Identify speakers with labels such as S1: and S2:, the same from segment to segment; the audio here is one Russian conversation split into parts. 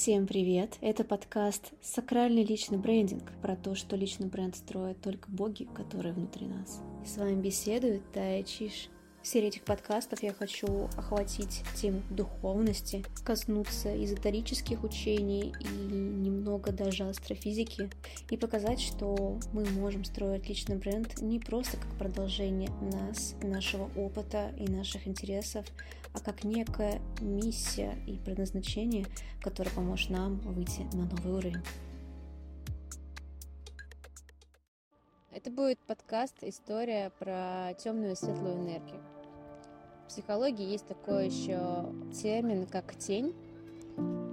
S1: Всем привет! Это подкаст «Сакральный личный брендинг» про то, что личный бренд строят только боги, которые внутри нас. И с вами беседует Тая Чиш. Серии этих подкастов я хочу охватить тему духовности, коснуться эзотерических учений и немного даже астрофизики, и показать, что мы можем строить личный бренд не просто как продолжение нас, нашего опыта и наших интересов, а как некая миссия и предназначение, которое поможет нам выйти на новый уровень.
S2: Это будет подкаст «История про темную и светлую энергию». В психологии есть такой еще термин, как тень,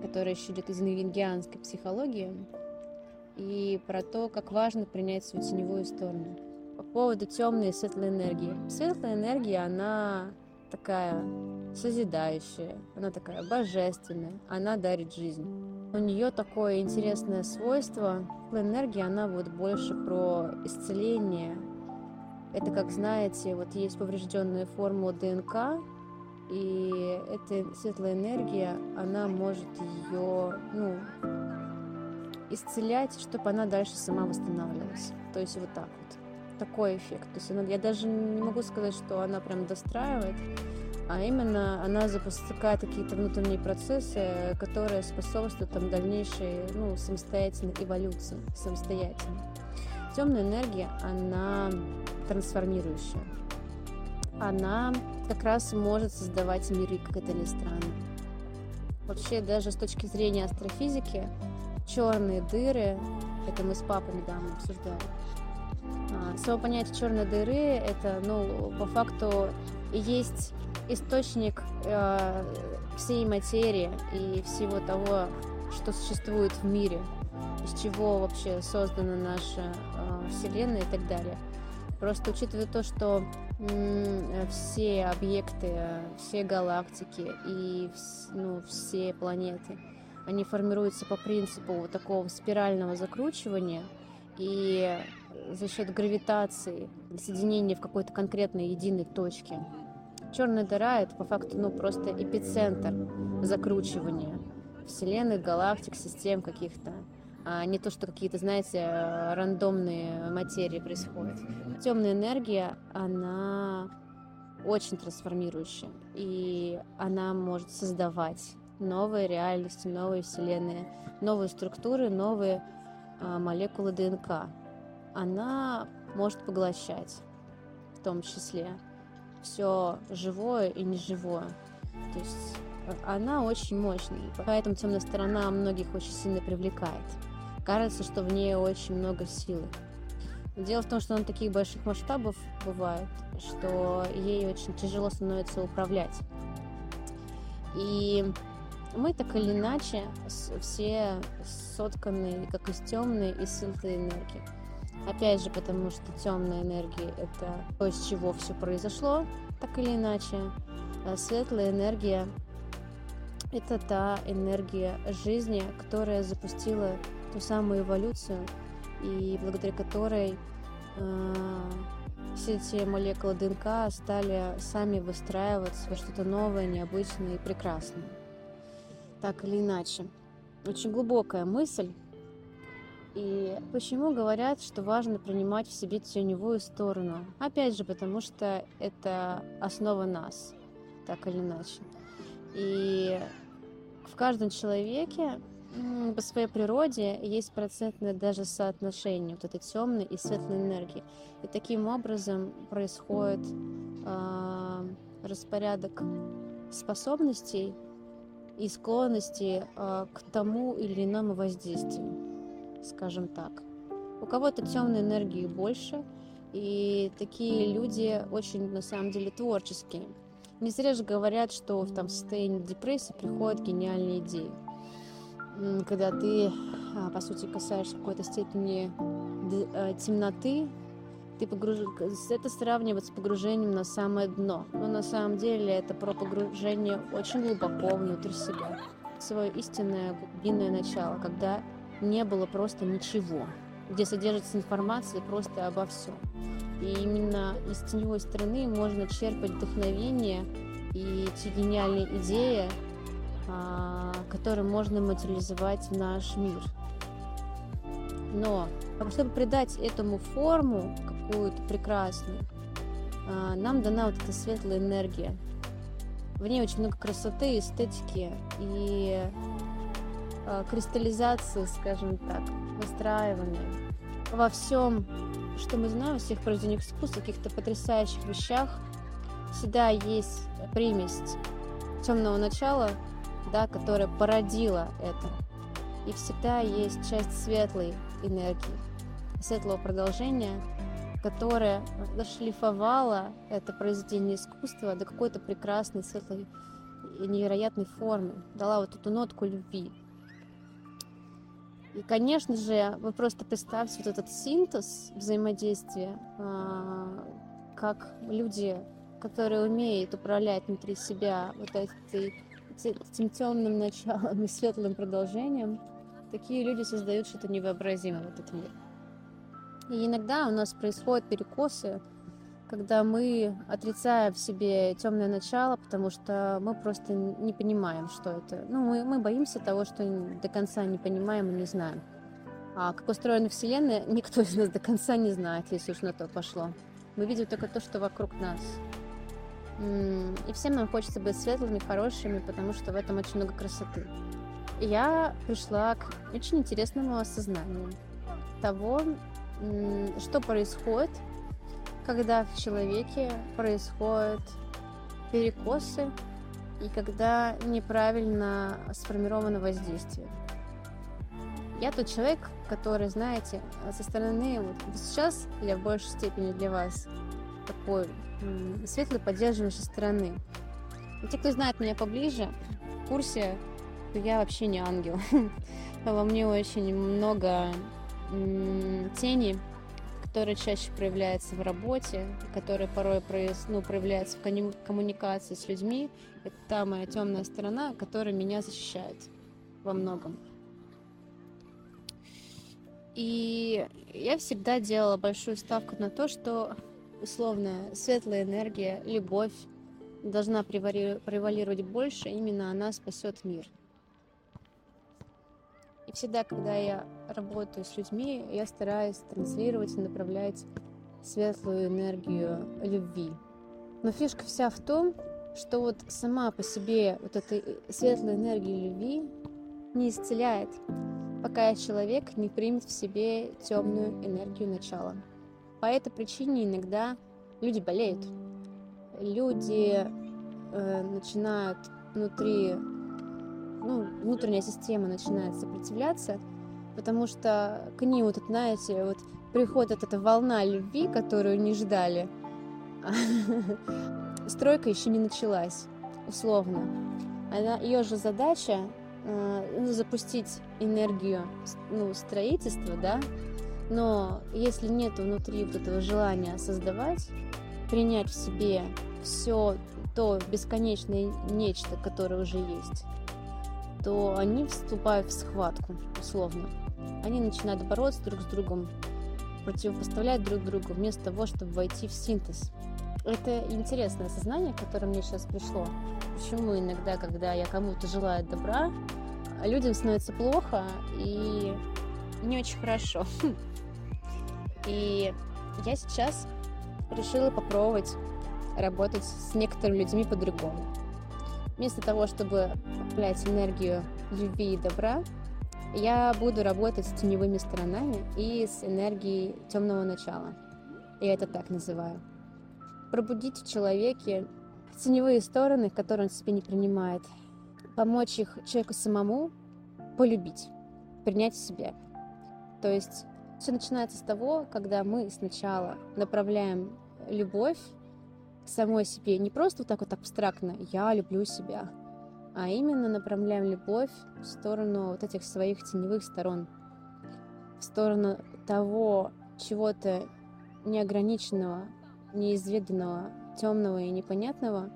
S2: который еще идет из юнгианской психологии, и про то, как важно принять свою теневую сторону. По поводу темной и светлой энергии. Светлая энергия, она такая созидающая, она такая божественная, она дарит жизнь. У нее такое интересное свойство. Энергия, она вот больше про исцеление. Это, как знаете, вот есть поврежденная формула ДНК, и эта светлая энергия, она может ее, ну, исцелять, чтобы она дальше сама восстанавливалась. То есть вот так вот. Такой эффект. То есть она, я даже не могу сказать, что она прям достраивает, а именно она запускает какие-то внутренние процессы, которые способствуют там, дальнейшей ну, самостоятельной эволюции, самостоятельно. Темная энергия, она трансформирующая. Она как раз может создавать миры, как это ни странно. Вообще, даже с точки зрения астрофизики, черные дыры, это мы с папой недавно обсуждали, а, само понятие черной дыры, это, ну, по факту есть источник э, всей материи и всего того, что существует в мире, из чего вообще создана наша э, Вселенная и так далее. Просто учитывая то, что э, все объекты, все галактики и ну, все планеты, они формируются по принципу вот такого спирального закручивания, и за счет гравитации, соединения в какой-то конкретной единой точке Черная дыра — это по факту ну, просто эпицентр закручивания вселенных, галактик, систем каких-то, а не то, что какие-то, знаете, рандомные материи происходят. Темная энергия, она очень трансформирующая, и она может создавать новые реальности, новые вселенные, новые структуры, новые а, молекулы ДНК. Она может поглощать в том числе все живое и неживое. То есть э, она очень мощная, поэтому темная сторона многих очень сильно привлекает. Кажется, что в ней очень много силы. Дело в том, что она таких больших масштабов бывает, что ей очень тяжело становится управлять. И мы так или иначе все сотканы как из темной и светлой энергии. Опять же, потому что темная энергия — это то, из чего все произошло, так или иначе. А светлая энергия — это та энергия жизни, которая запустила ту самую эволюцию, и благодаря которой э, все эти молекулы ДНК стали сами выстраиваться во что-то новое, необычное и прекрасное. Так или иначе. Очень глубокая мысль, и почему говорят, что важно принимать в себе теневую сторону? Опять же, потому что это основа нас, так или иначе. И в каждом человеке по своей природе есть процентное даже соотношение вот этой темной и светлой энергии. И таким образом происходит э, распорядок способностей и склонностей э, к тому или иному воздействию скажем так. У кого-то темной энергии больше, и такие люди очень, на самом деле, творческие. Не зря же говорят, что в там, состоянии депрессии приходят гениальные идеи. Когда ты, а, по сути, касаешься какой-то степени э, темноты, ты погруж... это сравнивать с погружением на самое дно. Но на самом деле это про погружение очень глубоко внутрь себя. Свое истинное глубинное начало, когда не было просто ничего, где содержится информация просто обо всем. И именно из теневой стороны можно черпать вдохновение и те гениальные идеи, а, который можно материализовать в наш мир. Но чтобы придать этому форму какую-то прекрасную, а, нам дана вот эта светлая энергия. В ней очень много красоты, эстетики и а, кристаллизации, скажем так, выстраивания. Во всем, что мы знаем, во всех произведениях искусства, каких-то потрясающих вещах, всегда есть примесь темного начала, да, которая породила это. И всегда есть часть светлой энергии, светлого продолжения, которая дошлифовала это произведение искусства до какой-то прекрасной, светлой и невероятной формы, дала вот эту нотку любви. И, конечно же, вы просто представьте вот этот синтез взаимодействия, а, как люди, которые умеют управлять внутри себя вот этой, этим темным началом и светлым продолжением, такие люди создают что-то невообразимое в этот мир. И иногда у нас происходят перекосы, когда мы отрицаем в себе темное начало, потому что мы просто не понимаем, что это. Ну, мы, мы боимся того, что до конца не понимаем и не знаем. А как устроена Вселенная, никто из нас до конца не знает, если уж на то пошло. Мы видим только то, что вокруг нас. И всем нам хочется быть светлыми, хорошими, потому что в этом очень много красоты. И я пришла к очень интересному осознанию того, что происходит, когда в человеке происходят перекосы и когда неправильно сформировано воздействие. Я тот человек, который, знаете, со стороны, вот сейчас я в большей степени для вас такой светлый поддерживающей стороны. И те, кто знает меня поближе, в курсе, что я вообще не ангел. Во мне очень много тени, которая чаще проявляется в работе, которая порой ну, проявляется в коммуникации с людьми. Это та моя темная сторона, которая меня защищает во многом. И я всегда делала большую ставку на то, что условно светлая энергия, любовь должна превалировать больше, именно она спасет мир. Всегда, когда я работаю с людьми, я стараюсь транслировать и направлять светлую энергию любви. Но фишка вся в том, что вот сама по себе вот эта светлая энергия любви не исцеляет, пока человек не примет в себе темную энергию начала. По этой причине иногда люди болеют, люди э, начинают внутри ну, внутренняя система начинает сопротивляться, потому что к ним вот, знаете, вот приходит эта волна любви, которую не ждали. Стройка еще не началась, условно. Она, ее же задача э, ну, запустить энергию ну, строительства, да, но если нет внутри вот этого желания создавать, принять в себе все то бесконечное нечто, которое уже есть, то они вступают в схватку, условно. Они начинают бороться друг с другом, противопоставлять друг другу, вместо того, чтобы войти в синтез. Это интересное сознание, которое мне сейчас пришло. Почему иногда, когда я кому-то желаю добра, людям становится плохо и не очень хорошо. И я сейчас решила попробовать работать с некоторыми людьми по-другому. Вместо того, чтобы направлять энергию любви и добра, я буду работать с теневыми сторонами и с энергией темного начала. Я это так называю. Пробудить в человеке теневые стороны, которые он себе не принимает. Помочь их человеку самому полюбить, принять в себя. То есть все начинается с того, когда мы сначала направляем любовь самой себе, не просто вот так вот абстрактно «я люблю себя», а именно направляем любовь в сторону вот этих своих теневых сторон, в сторону того чего-то неограниченного, неизведанного, темного и непонятного,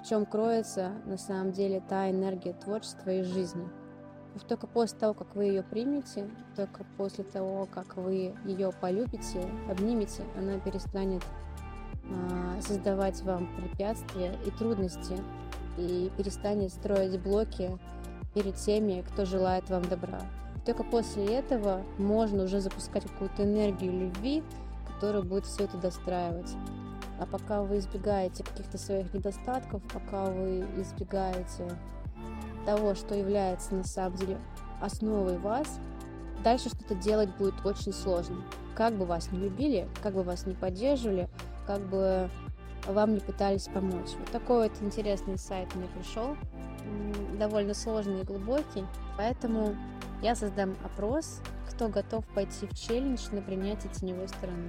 S2: в чем кроется на самом деле та энергия творчества и жизни. Только после того, как вы ее примете, только после того, как вы ее полюбите, обнимете, она перестанет создавать вам препятствия и трудности, и перестанет строить блоки перед теми, кто желает вам добра. Только после этого можно уже запускать какую-то энергию любви, которая будет все это достраивать. А пока вы избегаете каких-то своих недостатков, пока вы избегаете того, что является на самом деле основой вас, дальше что-то делать будет очень сложно. Как бы вас не любили, как бы вас не поддерживали, как бы вам не пытались помочь. Вот такой вот интересный сайт мне пришел, довольно сложный и глубокий, поэтому я создам опрос, кто готов пойти в челлендж на принятие теневой стороны.